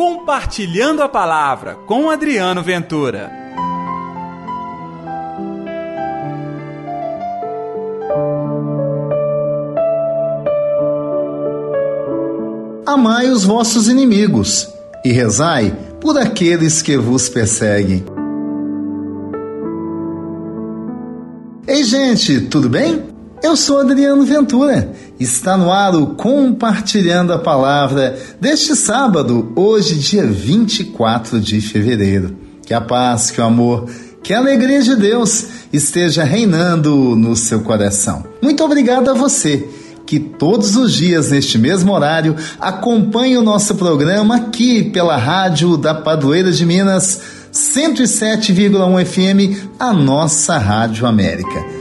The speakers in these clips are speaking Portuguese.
Compartilhando a Palavra com Adriano Ventura. Amai os vossos inimigos e rezai por aqueles que vos perseguem. Ei, gente, tudo bem? Eu sou Adriano Ventura. Está no ar o Compartilhando a Palavra deste sábado, hoje, dia 24 de fevereiro. Que a paz, que o amor, que a alegria de Deus esteja reinando no seu coração. Muito obrigado a você que todos os dias, neste mesmo horário, acompanha o nosso programa aqui pela rádio da Padroeira de Minas, 107,1 FM, a nossa Rádio América.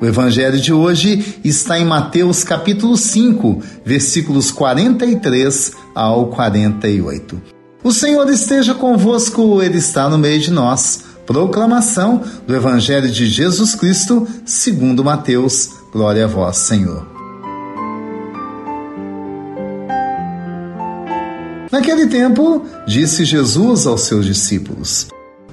O evangelho de hoje está em Mateus capítulo 5, versículos 43 ao 48. O Senhor esteja convosco, ele está no meio de nós. Proclamação do Evangelho de Jesus Cristo, segundo Mateus. Glória a vós, Senhor. Naquele tempo, disse Jesus aos seus discípulos: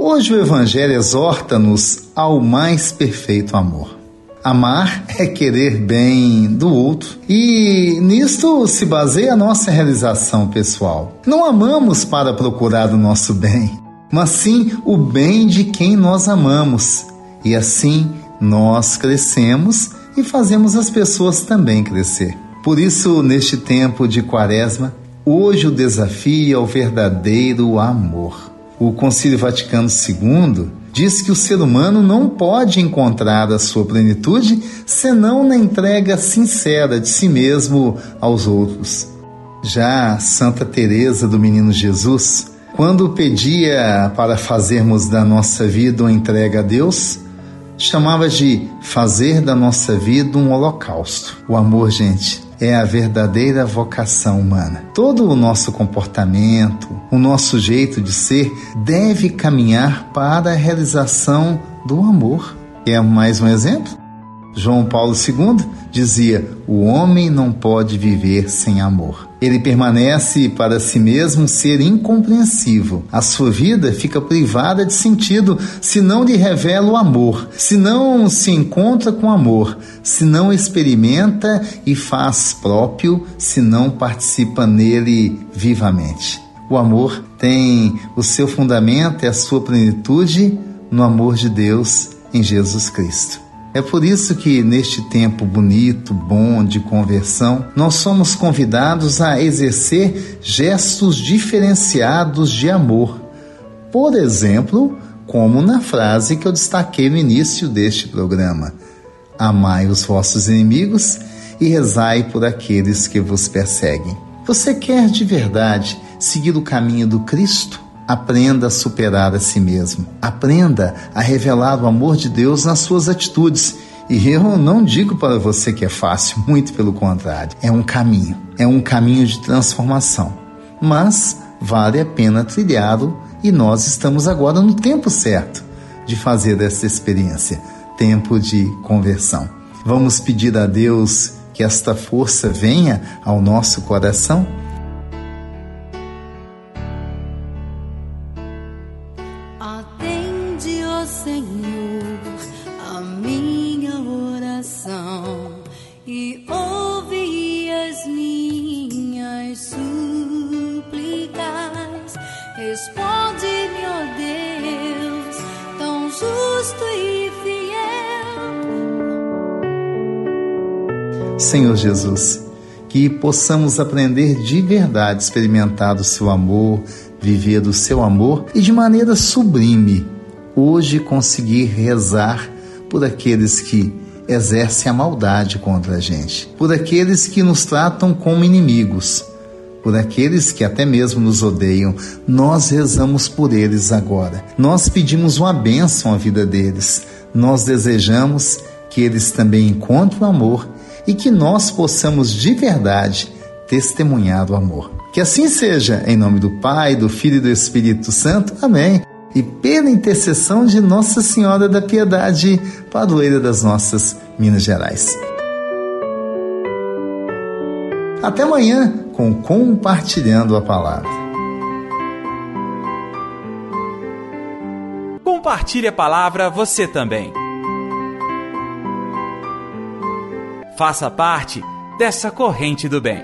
hoje o Evangelho exorta-nos ao mais perfeito amor. Amar é querer bem do outro. E nisto se baseia a nossa realização pessoal. Não amamos para procurar o nosso bem, mas sim o bem de quem nós amamos. E assim nós crescemos e fazemos as pessoas também crescer. Por isso, neste tempo de Quaresma, hoje o desafio é o verdadeiro amor. O Concílio Vaticano II diz que o ser humano não pode encontrar a sua plenitude senão na entrega sincera de si mesmo aos outros. Já Santa Teresa do Menino Jesus, quando pedia para fazermos da nossa vida uma entrega a Deus, chamava de fazer da nossa vida um holocausto. O amor, gente, é a verdadeira vocação humana. Todo o nosso comportamento, o nosso jeito de ser deve caminhar para a realização do amor. É mais um exemplo? João Paulo II dizia: o homem não pode viver sem amor. Ele permanece para si mesmo ser incompreensível. A sua vida fica privada de sentido se não lhe revela o amor, se não se encontra com amor, se não experimenta e faz próprio, se não participa nele vivamente. O amor tem o seu fundamento e a sua plenitude no amor de Deus em Jesus Cristo. É por isso que neste tempo bonito, bom de conversão, nós somos convidados a exercer gestos diferenciados de amor. Por exemplo, como na frase que eu destaquei no início deste programa: Amai os vossos inimigos e rezai por aqueles que vos perseguem. Você quer de verdade seguir o caminho do Cristo? Aprenda a superar a si mesmo. Aprenda a revelar o amor de Deus nas suas atitudes. E eu não digo para você que é fácil, muito pelo contrário. É um caminho, é um caminho de transformação. Mas vale a pena trilhá-lo e nós estamos agora no tempo certo de fazer essa experiência tempo de conversão. Vamos pedir a Deus que esta força venha ao nosso coração Atende, ó Senhor, a minha oração e ouve as minhas súplicas. Responde-me, ó Deus, tão justo e fiel. Senhor Jesus, que possamos aprender de verdade, experimentar o seu amor viver do seu amor e de maneira sublime, hoje conseguir rezar por aqueles que exercem a maldade contra a gente, por aqueles que nos tratam como inimigos, por aqueles que até mesmo nos odeiam. Nós rezamos por eles agora. Nós pedimos uma bênção à vida deles. Nós desejamos que eles também encontrem o amor e que nós possamos de verdade testemunhar o amor. Que assim seja, em nome do Pai, do Filho e do Espírito Santo. Amém. E pela intercessão de Nossa Senhora da Piedade, padroeira das nossas Minas Gerais. Até amanhã com Compartilhando a Palavra. Compartilhe a palavra você também. Faça parte dessa corrente do bem.